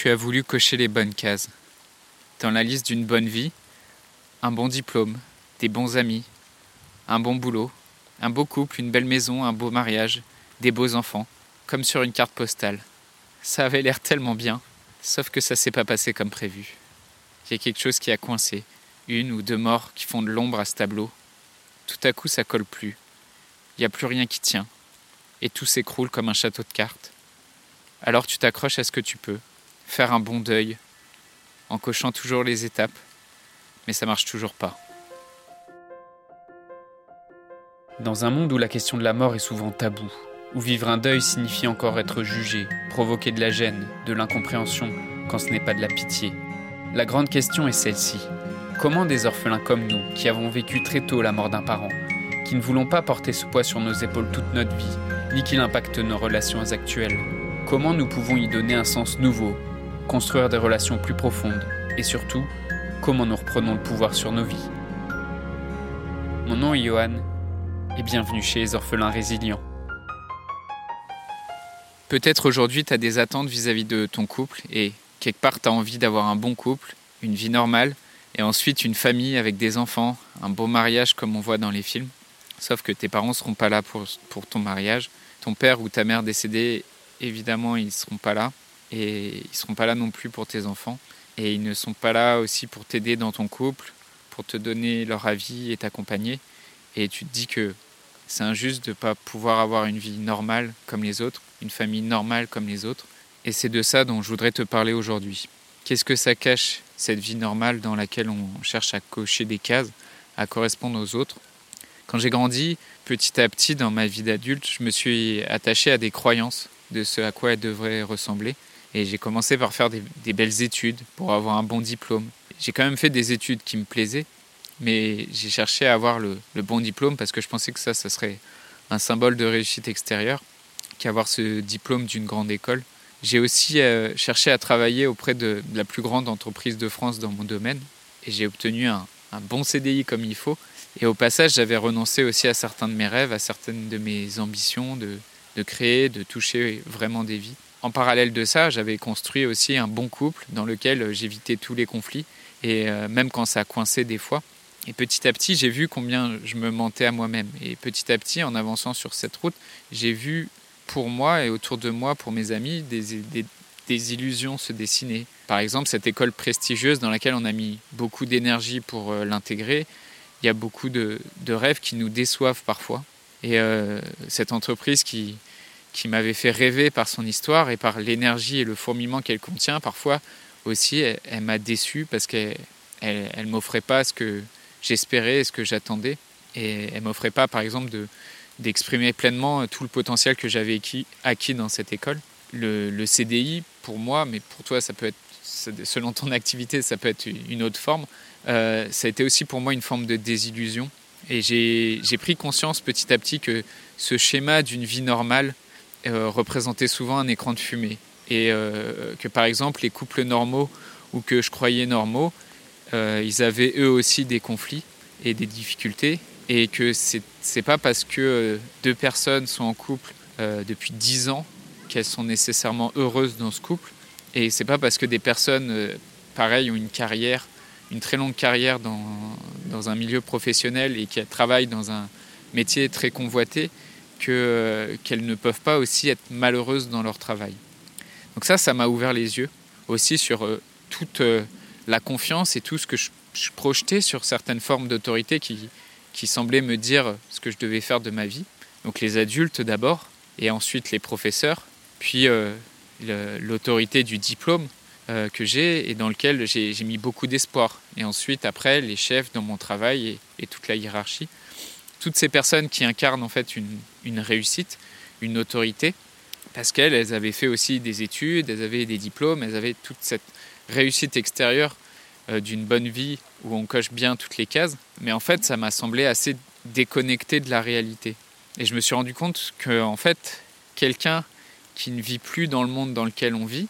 tu as voulu cocher les bonnes cases. Dans la liste d'une bonne vie, un bon diplôme, des bons amis, un bon boulot, un beau couple, une belle maison, un beau mariage, des beaux enfants, comme sur une carte postale. Ça avait l'air tellement bien, sauf que ça s'est pas passé comme prévu. Il y a quelque chose qui a coincé, une ou deux morts qui font de l'ombre à ce tableau. Tout à coup, ça colle plus. Il n'y a plus rien qui tient, et tout s'écroule comme un château de cartes. Alors tu t'accroches à ce que tu peux, faire un bon deuil, en cochant toujours les étapes, mais ça marche toujours pas. Dans un monde où la question de la mort est souvent taboue, où vivre un deuil signifie encore être jugé, provoquer de la gêne, de l'incompréhension, quand ce n'est pas de la pitié, la grande question est celle-ci. Comment des orphelins comme nous, qui avons vécu très tôt la mort d'un parent, qui ne voulons pas porter ce poids sur nos épaules toute notre vie, ni qu'il impacte nos relations actuelles, comment nous pouvons y donner un sens nouveau, construire des relations plus profondes, et surtout, comment nous reprenons le pouvoir sur nos vies. Mon nom est Johan, et bienvenue chez les orphelins résilients. Peut-être aujourd'hui tu as des attentes vis-à-vis de ton couple, et quelque part tu as envie d'avoir un bon couple, une vie normale, et ensuite une famille avec des enfants, un beau mariage comme on voit dans les films. Sauf que tes parents ne seront pas là pour, pour ton mariage. Ton père ou ta mère décédés, évidemment, ils ne seront pas là. Et ils ne seront pas là non plus pour tes enfants. Et ils ne sont pas là aussi pour t'aider dans ton couple, pour te donner leur avis et t'accompagner. Et tu te dis que c'est injuste de ne pas pouvoir avoir une vie normale comme les autres, une famille normale comme les autres. Et c'est de ça dont je voudrais te parler aujourd'hui. Qu'est-ce que ça cache, cette vie normale dans laquelle on cherche à cocher des cases, à correspondre aux autres? Quand j'ai grandi, petit à petit dans ma vie d'adulte, je me suis attaché à des croyances de ce à quoi elles devraient ressembler. Et j'ai commencé par faire des, belles études pour avoir un bon diplôme. J'ai quand même fait des études qui me plaisaient, mais j'ai cherché à avoir le, bon diplôme parce que je pensais que ça, ça serait un symbole de réussite extérieure qu'avoir ce diplôme d'une grande école. J'ai aussi euh, cherché à travailler auprès de, la plus grande entreprise de France dans mon domaine et j'ai obtenu un, bon CDI comme il faut. Et au passage, j'avais renoncé aussi à certains de mes rêves, à certaines de mes ambitions de créer, de toucher vraiment des vies. En parallèle de ça, j'avais construit aussi un bon couple dans lequel j'évitais tous les conflits et euh, même quand ça coinçait des fois. Et petit à petit, j'ai vu combien je me mentais à moi-même. Et petit à petit, en avançant sur cette route, j'ai vu pour moi et autour de moi, pour mes amis, des, des, illusions se dessiner. Par exemple, cette école prestigieuse dans laquelle on a mis beaucoup d'énergie pour euh, l'intégrer, il y a beaucoup de, de, rêves qui nous déçoivent parfois. Et euh, cette entreprise qui, qui m'avait fait rêver par son histoire et par l'énergie et le fourmillement qu'elle contient, parfois aussi, elle, m'a déçu parce qu'elle elle, m'offrait pas ce que j'espérais et ce que j'attendais. Et elle m'offrait pas, par exemple, de, d'exprimer pleinement tout le potentiel que j'avais acquis, dans cette école. Le, CDI, pour moi, mais pour toi, ça peut être, selon ton activité, ça peut être une autre forme, euh, ça a été aussi pour moi une forme de désillusion. Et j'ai pris conscience petit à petit que ce schéma d'une vie normale représentait souvent un écran de fumée. Et euh, que par exemple, les couples normaux ou que je croyais normaux, ils avaient eux aussi des conflits et des difficultés et que c'est pas parce que euh, deux personnes sont en couple euh, depuis dix ans qu'elles sont nécessairement heureuses dans ce couple et c'est pas parce que des personnes euh, pareilles ont une carrière une très longue carrière dans, dans un milieu professionnel et qui travaillent dans un métier très convoité que qu'elles ne peuvent pas aussi être malheureuses dans leur travail. Donc ça, ça m'a ouvert les yeux aussi sur toute la confiance et tout ce que je, je projetais sur certaines formes d'autorité qui, qui semblaient me dire ce que je devais faire de ma vie. Donc les adultes d'abord, et ensuite les professeurs, puis euh, l'autorité du diplôme euh, que j'ai et dans lequel j'ai mis beaucoup d'espoir. Et ensuite, après, les chefs dans mon travail et, toute la hiérarchie. Toutes ces personnes qui incarnent en fait une, réussite, une autorité, parce qu'elles elles avaient fait aussi des études, elles avaient des diplômes, elles avaient toute cette réussite extérieure euh, d'une bonne vie où on coche bien toutes les cases, mais en fait ça m'a semblé assez déconnecté de la réalité. Et je me suis rendu compte que en fait quelqu'un qui ne vit plus dans le monde dans lequel on vit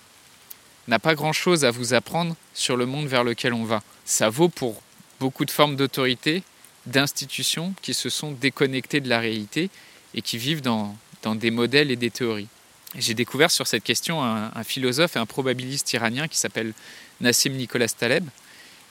n'a pas grand-chose à vous apprendre sur le monde vers lequel on va. Ça vaut pour beaucoup de formes d'autorité, d'institutions qui se sont déconnectées de la réalité et qui vivent dans, dans des modèles et des théories. J'ai découvert sur cette question un, philosophe et un probabiliste iranien qui s'appelle Nassim Nicolas Taleb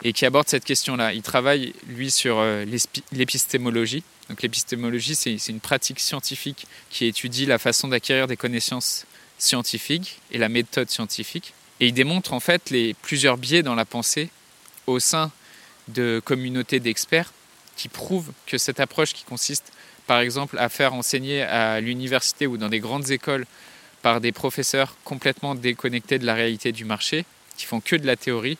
et qui aborde cette question-là. Il travaille, lui, sur euh, l'épistémologie. Donc l'épistémologie, c'est une pratique scientifique qui étudie la façon d'acquérir des connaissances scientifiques et la méthode scientifique. Et il démontre en fait les plusieurs biais dans la pensée au sein de communautés d'experts qui prouvent que cette approche qui consiste par exemple à faire enseigner à l'université ou dans des grandes écoles par des professeurs complètement déconnectés de la réalité du marché, qui font que de la théorie,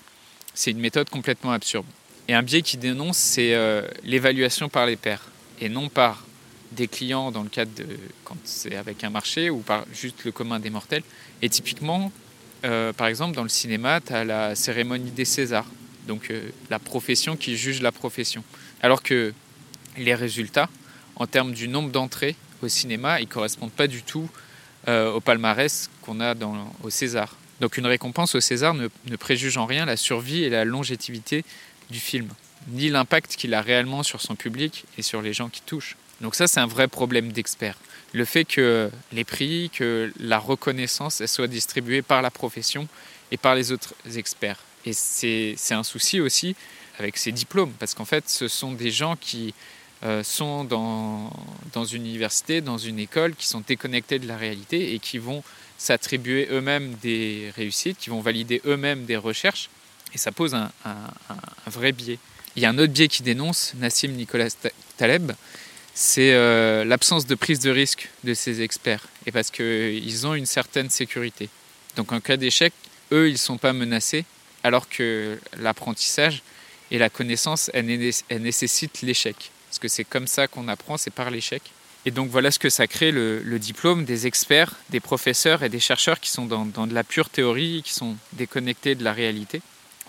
c'est une méthode complètement absurde. Et un biais qui dénonce, c'est euh, l'évaluation par les pairs, et non par des clients dans le cadre de quand c'est avec un marché ou par juste le commun des mortels. Et typiquement, euh, par exemple, dans le cinéma, tu as la cérémonie des Césars, donc euh, la profession qui juge la profession. Alors que les résultats, en termes du nombre d'entrées au cinéma, ils ne correspondent pas du tout au palmarès qu'on a au César. Donc une récompense au César ne, préjuge en rien la survie et la longévité du film, ni l'impact qu'il a réellement sur son public et sur les gens qui touchent. Donc ça, c'est un vrai problème d'expert. Le fait que les prix, que la reconnaissance, elle soit distribuée par la profession et par les autres experts. Et c'est un souci aussi avec ces diplômes, parce qu'en fait, ce sont des gens qui euh, sont dans, une université, dans une école, qui sont déconnectés de la réalité et qui vont s'attribuer eux-mêmes des réussites, qui vont valider eux-mêmes des recherches, et ça pose un, vrai biais. Il y a un autre biais qui dénonce Nassim Nicolas Taleb, c'est euh, l'absence de prise de risque de ces experts, et parce qu'ils ont une certaine sécurité. Donc en cas d'échec, eux, ils ne sont pas menacés, alors que l'apprentissage et la connaissance, elles, nécessitent l'échec. Parce que c'est comme ça qu'on apprend, c'est par l'échec. Et donc voilà ce que ça crée le, diplôme des experts, des professeurs et des chercheurs qui sont dans, de la pure théorie, qui sont déconnectés de la réalité.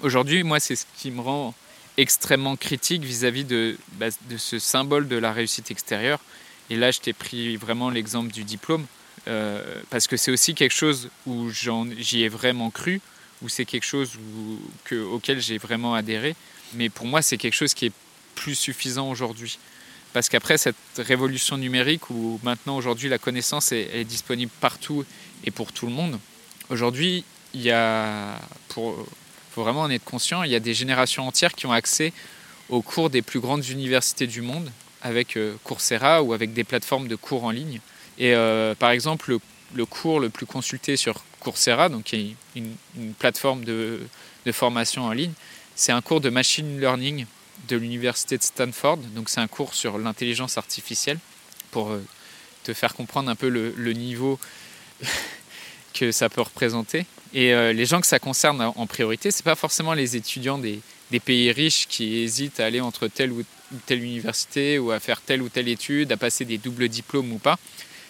Aujourd'hui, moi, c'est ce qui me rend extrêmement critique vis-à-vis de, bah, ce symbole de la réussite extérieure. Et là, je t'ai pris vraiment l'exemple du diplôme, euh, parce que c'est aussi quelque chose où j'y ai vraiment cru, où c'est quelque chose que, auquel j'ai vraiment adhéré. Mais pour moi, c'est quelque chose qui est plus suffisant aujourd'hui. Parce qu'après cette révolution numérique où maintenant aujourd'hui la connaissance est, disponible partout et pour tout le monde, aujourd'hui il y a, pour, faut vraiment en être conscient, il y a des générations entières qui ont accès aux cours des plus grandes universités du monde avec euh, Coursera ou avec des plateformes de cours en ligne. Et euh, par exemple, le, cours le plus consulté sur Coursera, donc qui est une, une plateforme de, formation en ligne, c'est un cours de machine learning de l'université de Stanford. Donc c'est un cours sur l'intelligence artificielle pour euh, te faire comprendre un peu le, niveau que ça peut représenter. Et euh, les gens que ça concerne en priorité, c'est pas forcément les étudiants des, pays riches qui hésitent à aller entre telle ou telle université ou à faire telle ou telle étude, à passer des doubles diplômes ou pas.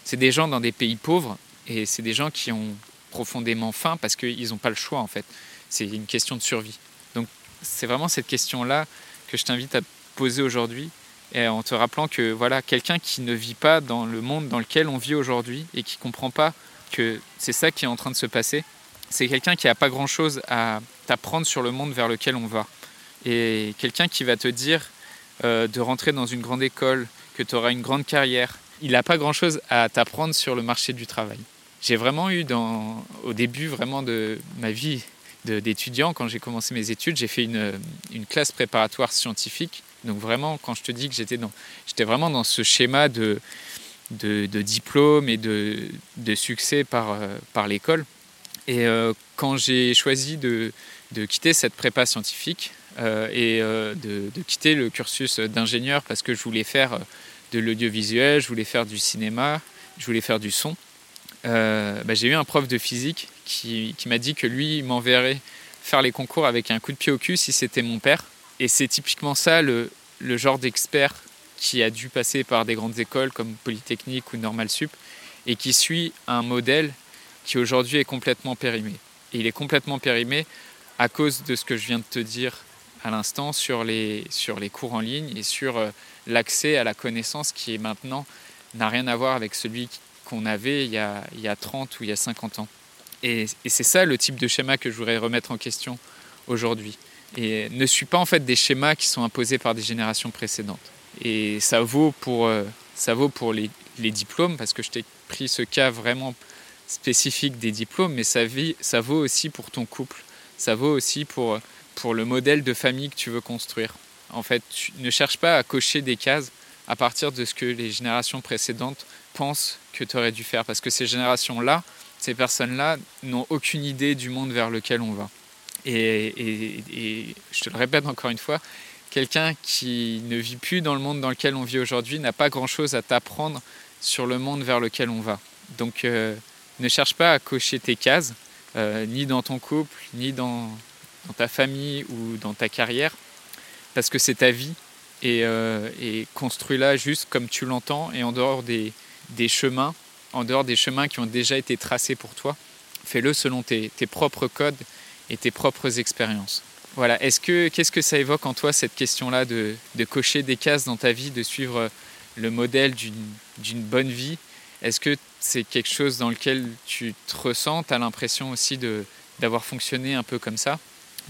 C'est des gens dans des pays pauvres et c'est des gens qui ont profondément faim parce qu'ils n'ont pas le choix en fait. C'est une question de survie. Donc c'est vraiment cette question-là que je t'invite à poser aujourd'hui en te rappelant que voilà, quelqu'un qui ne vit pas dans le monde dans lequel on vit aujourd'hui et qui comprend pas que c'est ça qui est en train de se passer, c'est quelqu'un qui n'a pas grand-chose à t'apprendre sur le monde vers lequel on va. Et quelqu'un qui va te dire euh, de rentrer dans une grande école, que tu auras une grande carrière, il n'a pas grand-chose à t'apprendre sur le marché du travail. J'ai vraiment eu au début vraiment de ma vie d'étudiants. Quand j'ai commencé mes études, j'ai fait une, classe préparatoire scientifique. Donc vraiment, quand je te dis que j'étais vraiment dans ce schéma de, diplôme et de, succès par, euh, par l'école. Et euh, quand j'ai choisi de, quitter cette prépa scientifique euh, et de, quitter le cursus d'ingénieur parce que je voulais faire de l'audiovisuel, je voulais faire du cinéma, je voulais faire du son, bah, j'ai eu un prof de physique qui, m'a dit que lui m'enverrait faire les concours avec un coup de pied au cul si c'était mon père. Et c'est typiquement ça le, genre d'expert qui a dû passer par des grandes écoles comme Polytechnique ou Normal Sup et qui suit un modèle qui aujourd'hui est complètement périmé. Et il est complètement périmé à cause de ce que je viens de te dire à l'instant sur les, sur les cours en ligne et sur euh, l'accès à la connaissance qui est maintenant n'a rien à voir avec celui qu'on avait il y, a, il y a 30 ou il y a 50 ans. Et, c'est ça le type de schéma que je voudrais remettre en question aujourd'hui. Et ne suis pas en fait des schémas qui sont imposés par des générations précédentes. Et ça vaut pour, euh, ça vaut pour les, diplômes, parce que je t'ai pris ce cas vraiment, spécifique des diplômes, mais ça, ça vaut aussi pour ton couple. Ça vaut aussi pour, pour le modèle de famille que tu veux construire. En fait, ne cherche pas à cocher des cases à partir de ce que les générations précédentes pensent que tu aurais dû faire. Parce que ces générations-là, ces personnes-là n'ont aucune idée du monde vers lequel on va. Et, je te le répète encore une fois, quelqu'un qui ne vit plus dans le monde dans lequel on vit aujourd'hui n'a pas grand-chose à t'apprendre sur le monde vers lequel on va. Donc euh, ne cherche pas à cocher tes cases, euh, ni dans ton couple, ni dans, ta famille ou dans ta carrière, parce que c'est ta vie et, euh, construis-la juste comme tu l'entends et en dehors des, chemins, en dehors des chemins qui ont déjà été tracés pour toi. Fais-le selon tes, propres codes et tes propres expériences. Voilà, est-ce que qu'est-ce que ça évoque en toi cette question-là de, de, cocher des cases dans ta vie, de suivre le modèle d'une bonne vie? Est-ce que c'est quelque chose dans lequel tu te ressens? Tu as l'impression aussi d'avoir fonctionné un peu comme ça?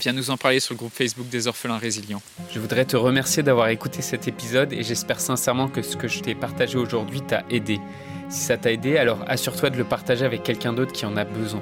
Viens nous en parler sur le groupe Facebook des orphelins résilients. Je voudrais te remercier d'avoir écouté cet épisode et j'espère sincèrement que ce que je t'ai partagé aujourd'hui t'a aidé. Si ça t'a aidé, alors assure-toi de le partager avec quelqu'un d'autre qui en a besoin.